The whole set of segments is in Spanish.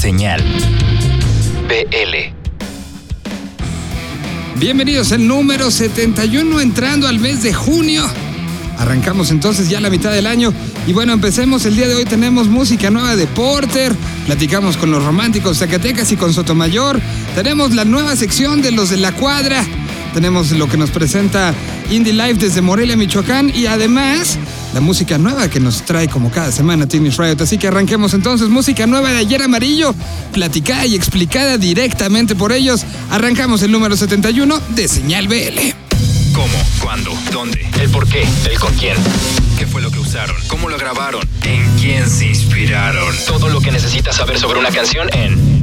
Señal BL. Bienvenidos al número 71 entrando al mes de junio. Arrancamos entonces ya la mitad del año y bueno, empecemos. El día de hoy tenemos música nueva de Porter, platicamos con los románticos Zacatecas y con Sotomayor, tenemos la nueva sección de los de la cuadra, tenemos lo que nos presenta Indie Life desde Morelia, Michoacán y además la música nueva que nos trae como cada semana Teenage Riot. Así que arranquemos entonces música nueva de ayer amarillo, platicada y explicada directamente por ellos. Arrancamos el número 71 de Señal BL. ¿Cómo? ¿Cuándo? ¿Dónde? ¿El por qué? ¿El con quién? ¿Qué fue lo que usaron? ¿Cómo lo grabaron? ¿En quién se inspiraron? Todo lo que necesitas saber sobre una canción en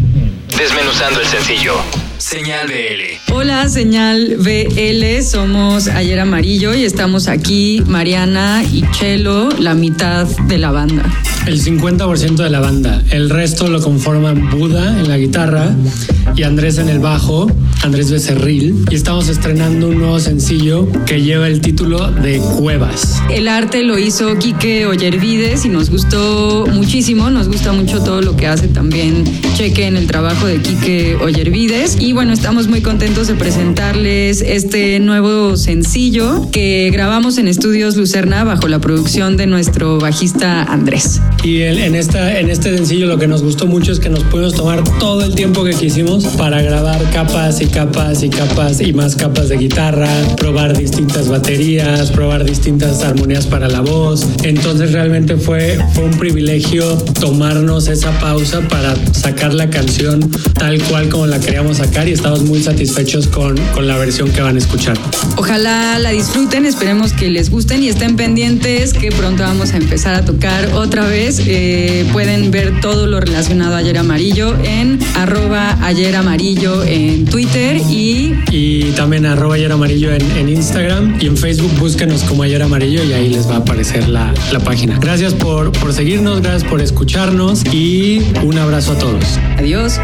Desmenuzando el sencillo. Señal BL. Hola, señal BL, somos Ayer Amarillo y estamos aquí Mariana y Chelo, la mitad de la banda. El 50% de la banda. El resto lo conforman Buda en la guitarra y Andrés en el bajo, Andrés Becerril. Y estamos estrenando un nuevo sencillo que lleva el título de Cuevas. El arte lo hizo Quique Ollervides y nos gustó muchísimo, nos gusta mucho todo lo que hace también Cheque en el trabajo de Quique Ollervides. Y bueno, estamos muy contentos de presentarles este nuevo sencillo que grabamos en Estudios Lucerna bajo la producción de nuestro bajista Andrés. Y el- en, esta, en este sencillo lo que nos gustó mucho es que nos pudimos tomar todo el tiempo que quisimos para grabar capas y capas y capas y más capas de guitarra, probar distintas baterías, probar distintas armonías para la voz. Entonces realmente fue, fue un privilegio tomarnos esa pausa para sacar la canción tal cual como la queríamos sacar y estamos muy satisfechos con, con la versión que van a escuchar. Ojalá la disfruten, esperemos que les gusten y estén pendientes que pronto vamos a empezar a tocar otra vez. Eh, pueden ver todo lo relacionado a Ayer Amarillo en arroba Ayer Amarillo en Twitter y Y también arroba ayer amarillo en, en Instagram y en Facebook búsquenos como ayer amarillo y ahí les va a aparecer la, la página. Gracias por, por seguirnos, gracias por escucharnos y un abrazo a todos. adiós.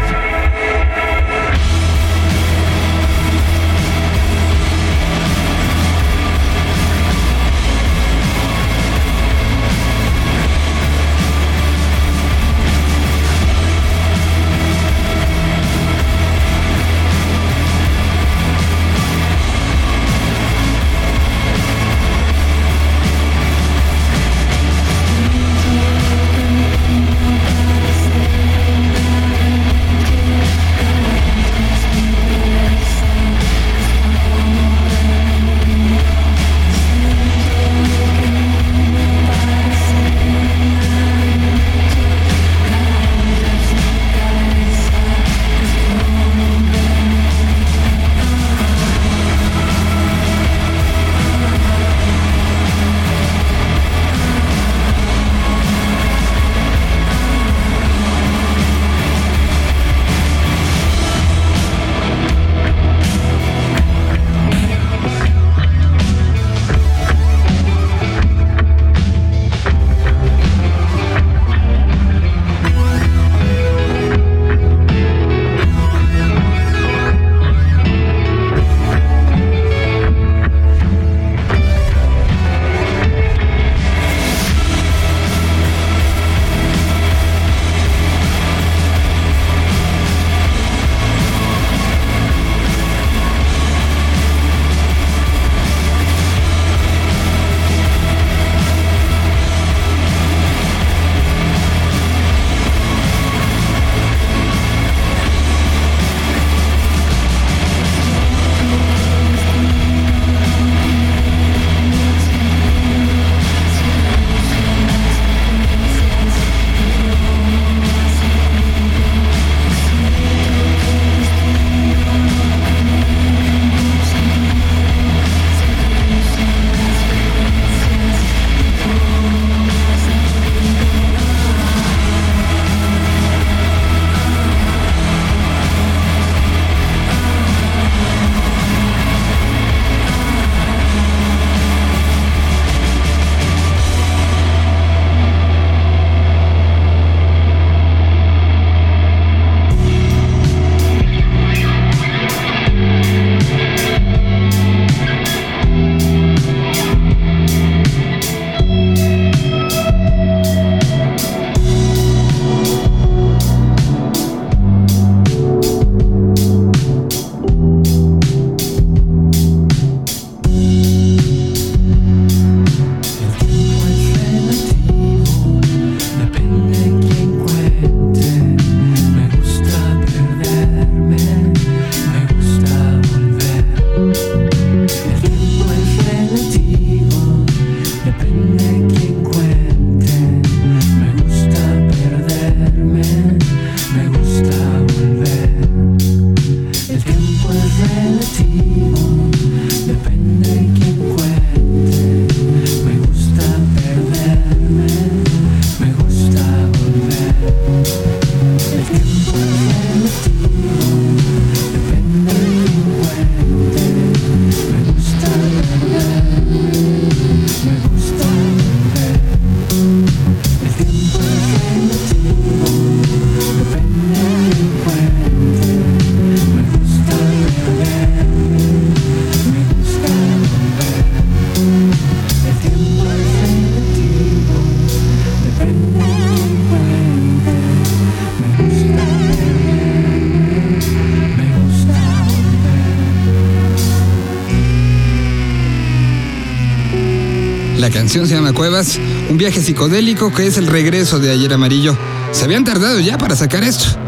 La canción se llama Cuevas, un viaje psicodélico que es el regreso de Ayer Amarillo. Se habían tardado ya para sacar esto.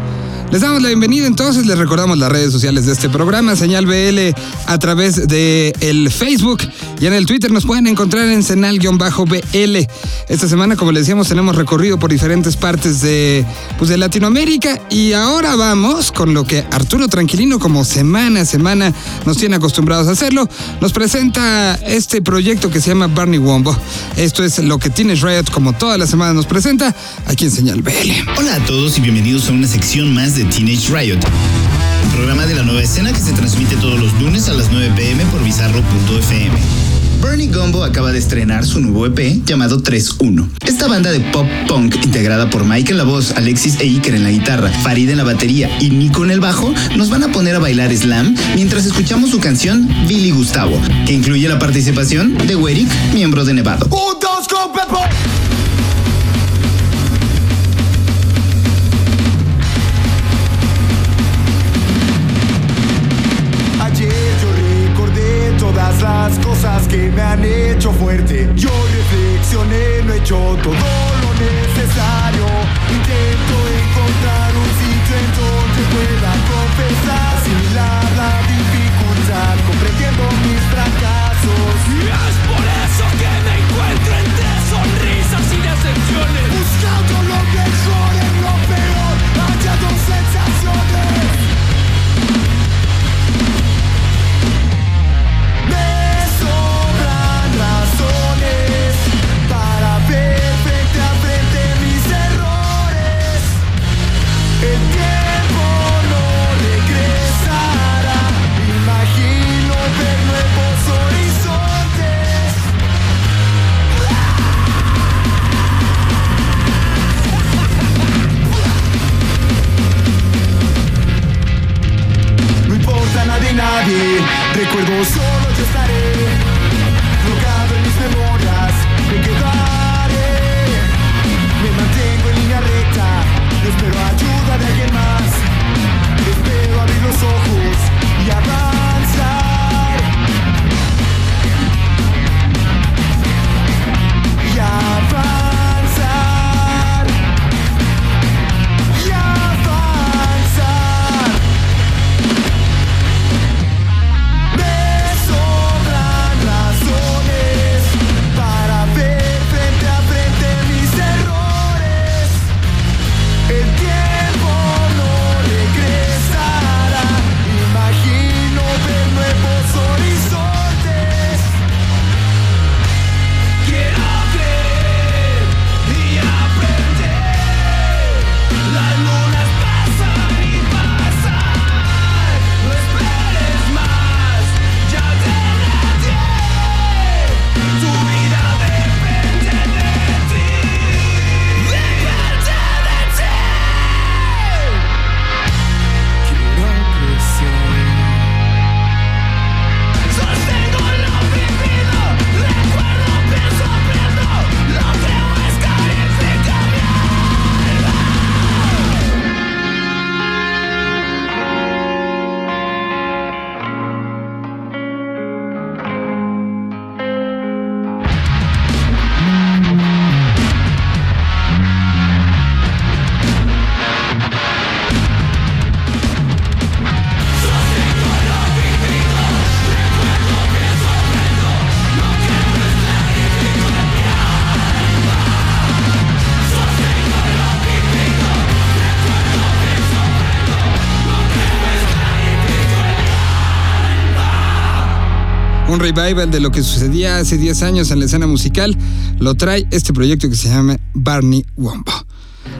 Les damos la bienvenida entonces, les recordamos las redes sociales de este programa, Señal BL a través de el Facebook y en el Twitter nos pueden encontrar en Senal-BL. Esta semana, como les decíamos, tenemos recorrido por diferentes partes de, pues, de Latinoamérica y ahora vamos con lo que Arturo Tranquilino, como semana a semana nos tiene acostumbrados a hacerlo, nos presenta este proyecto que se llama Barney Wombo. Esto es lo que Teenage Riot, como todas las semanas, nos presenta aquí en Señal BL. Hola a todos y bienvenidos a una sección más de Teenage Riot, un programa de la nueva escena que se transmite todos los lunes a las 9 pm por bizarro.fm. Bernie Gumbo acaba de estrenar su nuevo EP llamado 3-1. Esta banda de pop punk integrada por Mike en la voz, Alexis e Iker en la guitarra, Farid en la batería y Nico en el bajo nos van a poner a bailar slam mientras escuchamos su canción Billy Gustavo, que incluye la participación de Werik, miembro de Nevado. Ayer las cosas que me han hecho fuerte. Yo reflexioné, no he hecho todo lo necesario. Intento revival de lo que sucedía hace 10 años en la escena musical, lo trae este proyecto que se llama Barney Wombo.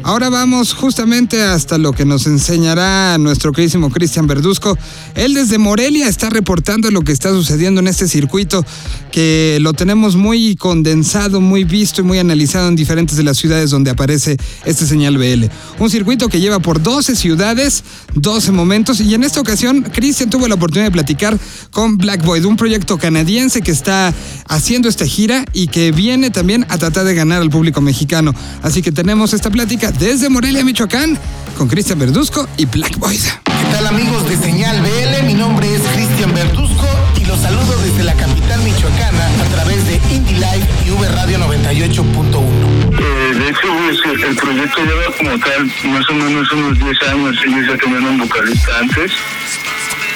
Ahora vamos justamente hasta lo que nos enseñará nuestro queridísimo Cristian Verduzco. Él desde Morelia está reportando lo que está sucediendo en este circuito que lo tenemos muy condensado, muy visto y muy analizado en diferentes de las ciudades donde aparece este señal BL. Un circuito que lleva por 12 ciudades, 12 momentos y en esta ocasión Cristian tuvo la oportunidad de platicar con Black Void, un proyecto canadiense que está haciendo esta gira y que viene también a tratar de ganar al público mexicano. Así que tenemos esta plática desde Morelia, Michoacán, con Cristian Verduzco y Black Void. ¿Qué tal amigos de Señal BL? Mi nombre es Cristian Verduzco y los Los saludo desde la capital michoacana a través de Indie Live y V Radio 98.1. Eh, de hecho, pues, el proyecto lleva como tal más o menos unos 10 años. Ellos ya tenían un vocalista antes,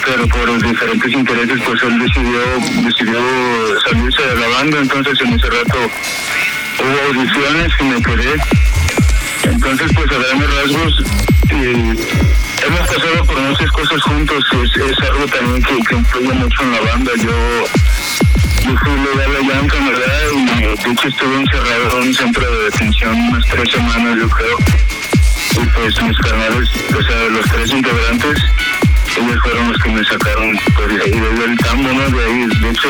pero por diferentes intereses, pues él decidió, decidió salirse de la banda. Entonces, en ese rato hubo audiciones y me quedé. Entonces, pues a grandes rasgos, eh, hemos pasado por muchas cosas juntos. Es, es algo también que, que influye mucho en la banda. Yo yo fui legal allá en Canadá y de hecho estuve encerrado en un centro de detención unas tres semanas, yo creo. Y pues mis carnales, o sea, los tres integrantes, ellos fueron los que me sacaron pues, de ahí, desde el tambo, ¿no? De ahí, de hecho,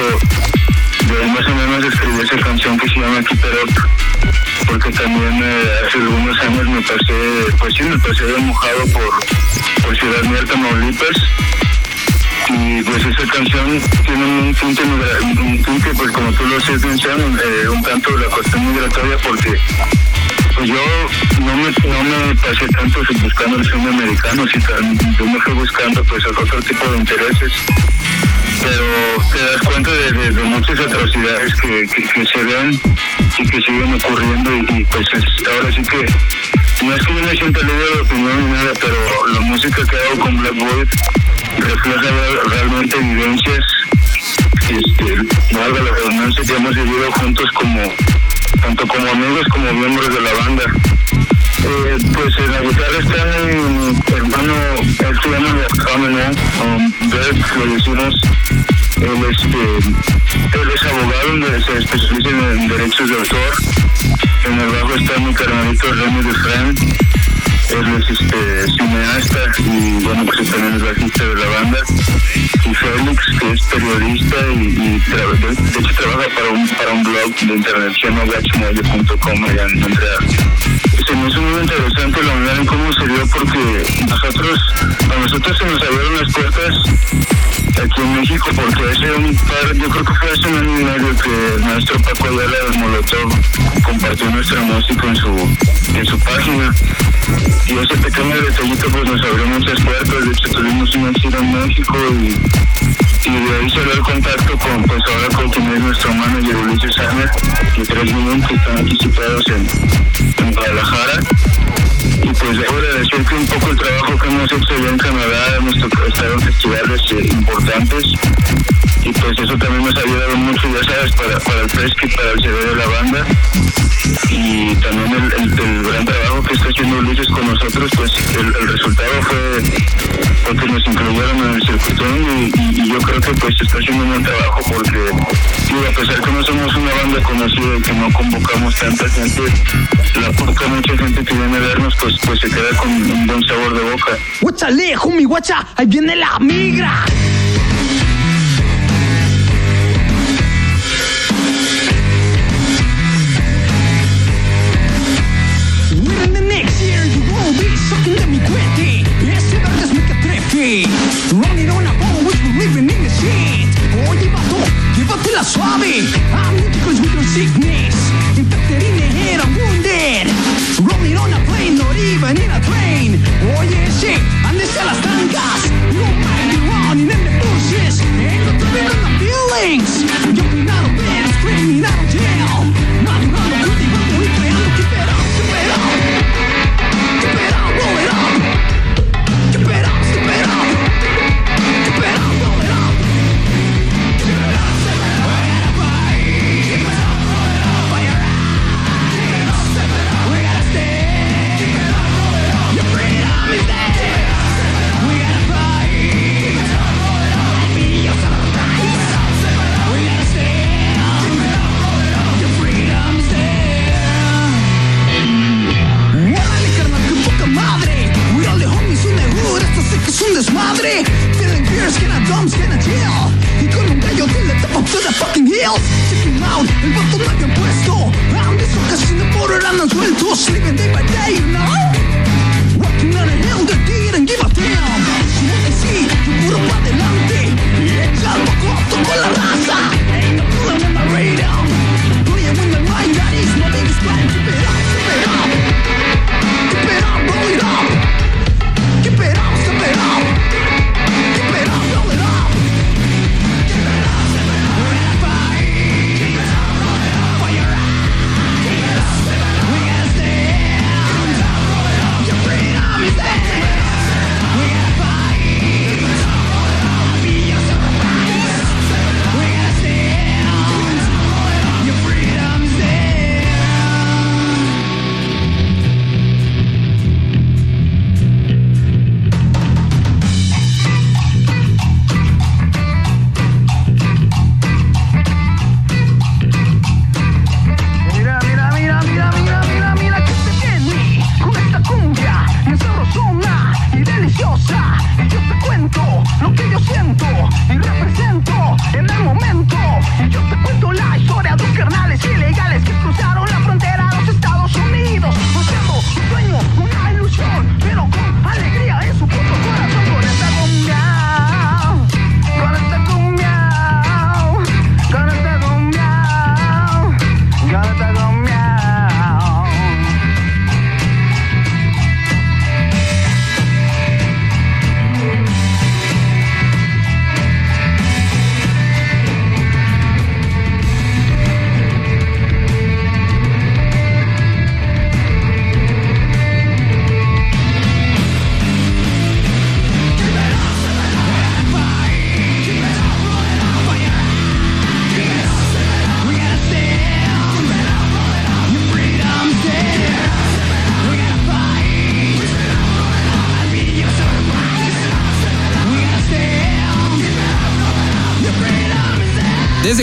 de ahí más o menos escribí esa canción que se llama Up, porque también eh, hace algunos años me pasé, pues sí, me pasé de mojado por, por Ciudad Mierda, Tamaulipas y pues esa canción tiene un migra- un punto pues como tú lo has mencionado, eh, un tanto de la cuestión migratoria porque pues yo no me, no me pasé tanto buscando el sueño americano, yo me fui buscando pues otro tipo de intereses. Pero te das cuenta de, de- muchas atrocidades que, que, se ven y que siguen ocurriendo y, pues es- ahora sí que no es que yo me sienta libre de opinión ni nada, pero la música que hago con Black Void refleja real- realmente vivencias, este, valga la redundancia, que hemos vivido juntos como, tanto como amigos como miembros de la banda. Eh, pues en la guitarra está mi hermano, él se llama Camino, um, le decimos, él, este, él es abogado, se especializa en derechos de autor. En el bajo está mi carnalito Remy Dufresne, él es este, cineasta y bueno, pues también es bajista de la banda. Y Félix, que es periodista y, de, hecho trabaja para un, para un blog de internet, llama gachomedio.com allá en Montreal. Se me hizo muy interesante la manera en cómo se dio porque nosotros, a nosotros se nos abrieron las puertas aquí en México porque hace un par, yo creo que fue hace un año y medio que el maestro Paco Ayala de Molotov compartió nuestra música en su, en su página y ese pequeño detallito pues nos abrió muchas puertas, de hecho tuvimos una gira en México y, y de ahí salió el contacto con pues ahora con quien es nuestro manager Ulises Hammer y tres niños que están aquí situados en, en Guadalajara. Y pues debo que un poco el trabajo que hemos hecho allá en Canadá, hemos estado en festivales eh, importantes. Y pues eso también nos ha ayudado mucho, ya sabes, para, para el fresco y para el CD de la banda. Y también el, el- el gran está haciendo Ulises con nosotros, pues el, resultado fue, que nos incluyeron en el circuitón y, yo creo que pues está haciendo un buen trabajo porque a pesar que no somos una banda conocida y que no convocamos tanta gente, la poca mucha gente que viene a vernos pues, pues se queda con un buen sabor de boca. Guachale, homie, guacha, ahí viene la migra. puesto. I'm disocasión de borderline, I'm 22, living day by day, you know.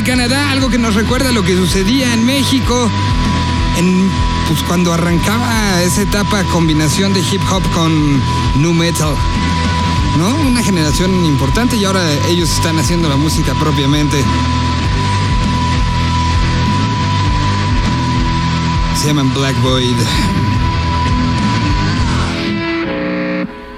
Canadá, algo que nos recuerda lo que sucedía en México en, pues, cuando arrancaba esa etapa combinación de hip hop con nu metal. ¿No? Una generación importante y ahora ellos están haciendo la música propiamente. Se llaman Black Void.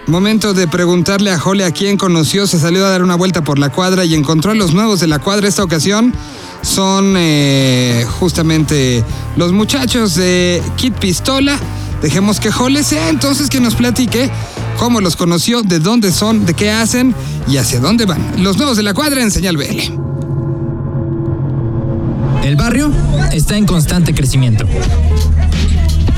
Momento de preguntarle a Jole a quién conoció, se salió a dar una vuelta por la cuadra y encontró a los nuevos de la cuadra. Esta ocasión son eh, justamente los muchachos de Kid Pistola. Dejemos que Jole sea entonces que nos platique cómo los conoció, de dónde son, de qué hacen y hacia dónde van. Los nuevos de la cuadra en Señal BL. El barrio está en constante crecimiento.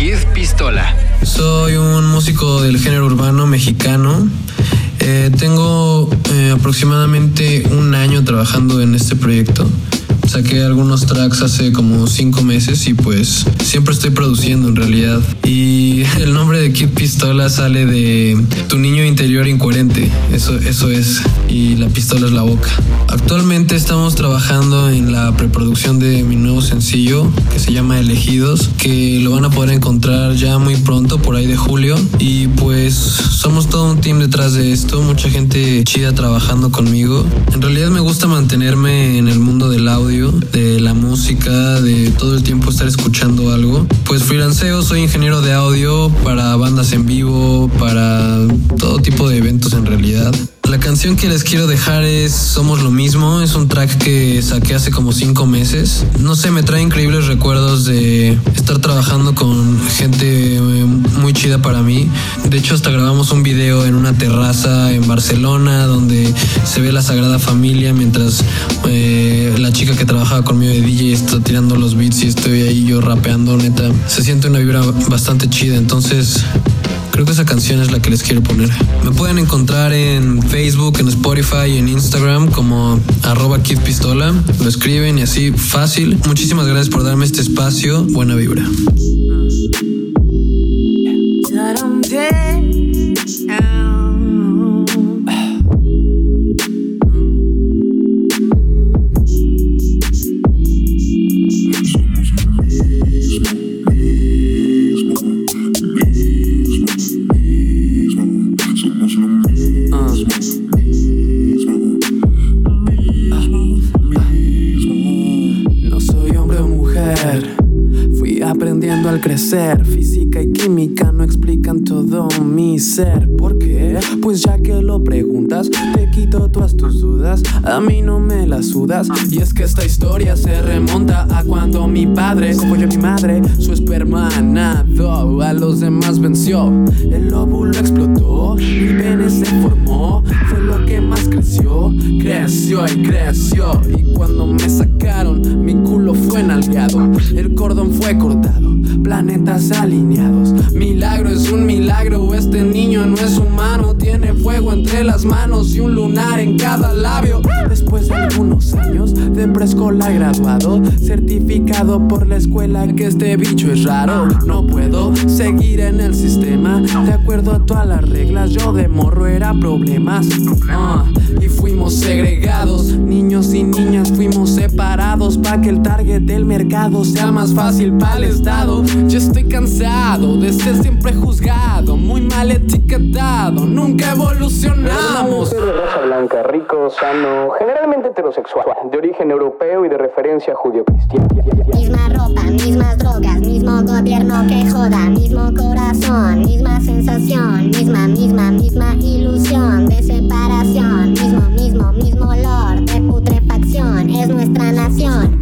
Pistola. Soy un músico del género urbano mexicano. Eh, tengo eh, aproximadamente un año trabajando en este proyecto. Saqué algunos tracks hace como cinco meses y pues siempre estoy produciendo en realidad. Y el nombre de Kid Pistola sale de tu niño interior incoherente. Eso, eso es. Y la pistola es la boca. Actualmente estamos trabajando en la preproducción de mi nuevo sencillo que se llama Elegidos, que lo van a poder encontrar ya muy pronto, por ahí de julio. Y pues somos todo un team detrás de esto, mucha gente chida trabajando conmigo. En realidad me gusta mantenerme en el mundo del audio de la música, de todo el tiempo estar escuchando algo. Pues freelanceo, soy ingeniero de audio para bandas en vivo, para todo tipo de eventos en realidad. La canción que les quiero dejar es Somos lo mismo, es un track que saqué hace como cinco meses. No sé, me trae increíbles recuerdos de estar trabajando con gente eh, muy chida para mí. De hecho, hasta grabamos un video en una terraza en Barcelona donde se ve la Sagrada Familia mientras eh, la chica que trabajaba conmigo de DJ está tirando los beats y estoy ahí yo rapeando, neta. Se siente una vibra bastante chida, entonces Creo que esa canción es la que les quiero poner. Me pueden encontrar en Facebook, en Spotify en Instagram como arroba kidpistola. Lo escriben y así fácil. Muchísimas gracias por darme este espacio. Buena vibra. Aprendiendo al crecer. Física y química no explican todo mi ser. ¿Por qué? Pues ya que lo preguntas, te quito todas tus dudas. A mí no me las sudas. Y es que esta historia se remonta a cuando mi padre, como yo mi madre, su esperma nadó. A los demás venció. El óvulo explotó. Mi pene se formó. Fue lo que más creció. Creció y creció. Y cuando me sacaron, mi culo fue nalgueado. El cordón fue cortado. Planetas alineados. Milagro es un milagro. Este niño no es humano. Tiene fuego entre las manos y un lunar en cada labio. Después de algunos años de preescolar graduado, certificado por la escuela que este bicho es raro. No puedo seguir en el sistema. De acuerdo a todas las reglas, yo de morro era problemas. Ah, y fuimos segregados. Niños y niñas fuimos separados para que el target del mercado sea más fácil para el Estado. Yo estoy cansado de ser siempre juzgado, muy mal etiquetado. Nunca evolucionamos. de raza blanca, rico, sano, generalmente heterosexual, de origen europeo y de referencia judío-cristiana. Misma ropa, mismas drogas, mismo gobierno que joda, mismo corazón, misma sensación, misma, misma, misma ilusión de separación, mismo, mismo, mismo olor de putrefacción, es nuestra nación.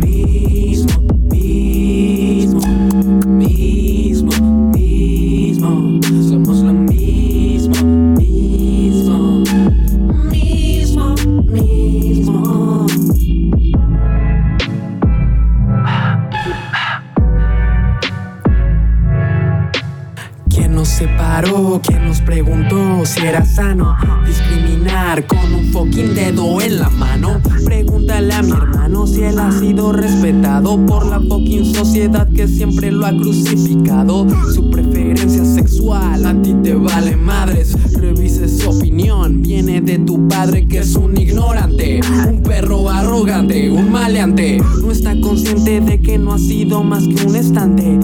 Discriminar con un fucking dedo en la mano? Pregúntale a mi hermano si él ha sido respetado por la fucking sociedad que siempre lo ha crucificado. Su preferencia sexual a ti te vale madres. Revise su opinión, viene de tu padre que es un ignorante, un perro arrogante, un maleante. No está consciente de que no ha sido más que un estante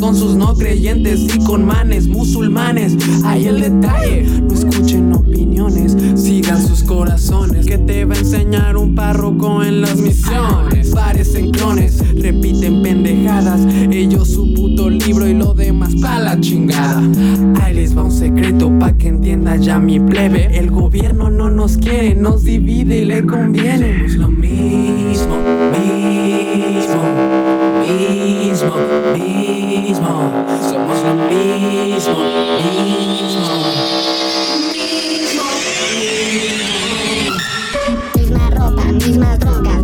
con sus no creyentes y con manes musulmanes. Ahí el detalle, no escuchen opiniones, sigan sus corazones. Que te va a enseñar un párroco en las misiones. Parecen clones, repiten pendejadas. Ellos su puto libro y lo demás pa' la chingada. Ahí les va un secreto pa' que entienda ya mi plebe. El gobierno no nos quiere, nos divide y le conviene. Somos lo mismo, mismo, mismo, mismo. Somos lo mismo, Misma ropa, mismas drogas,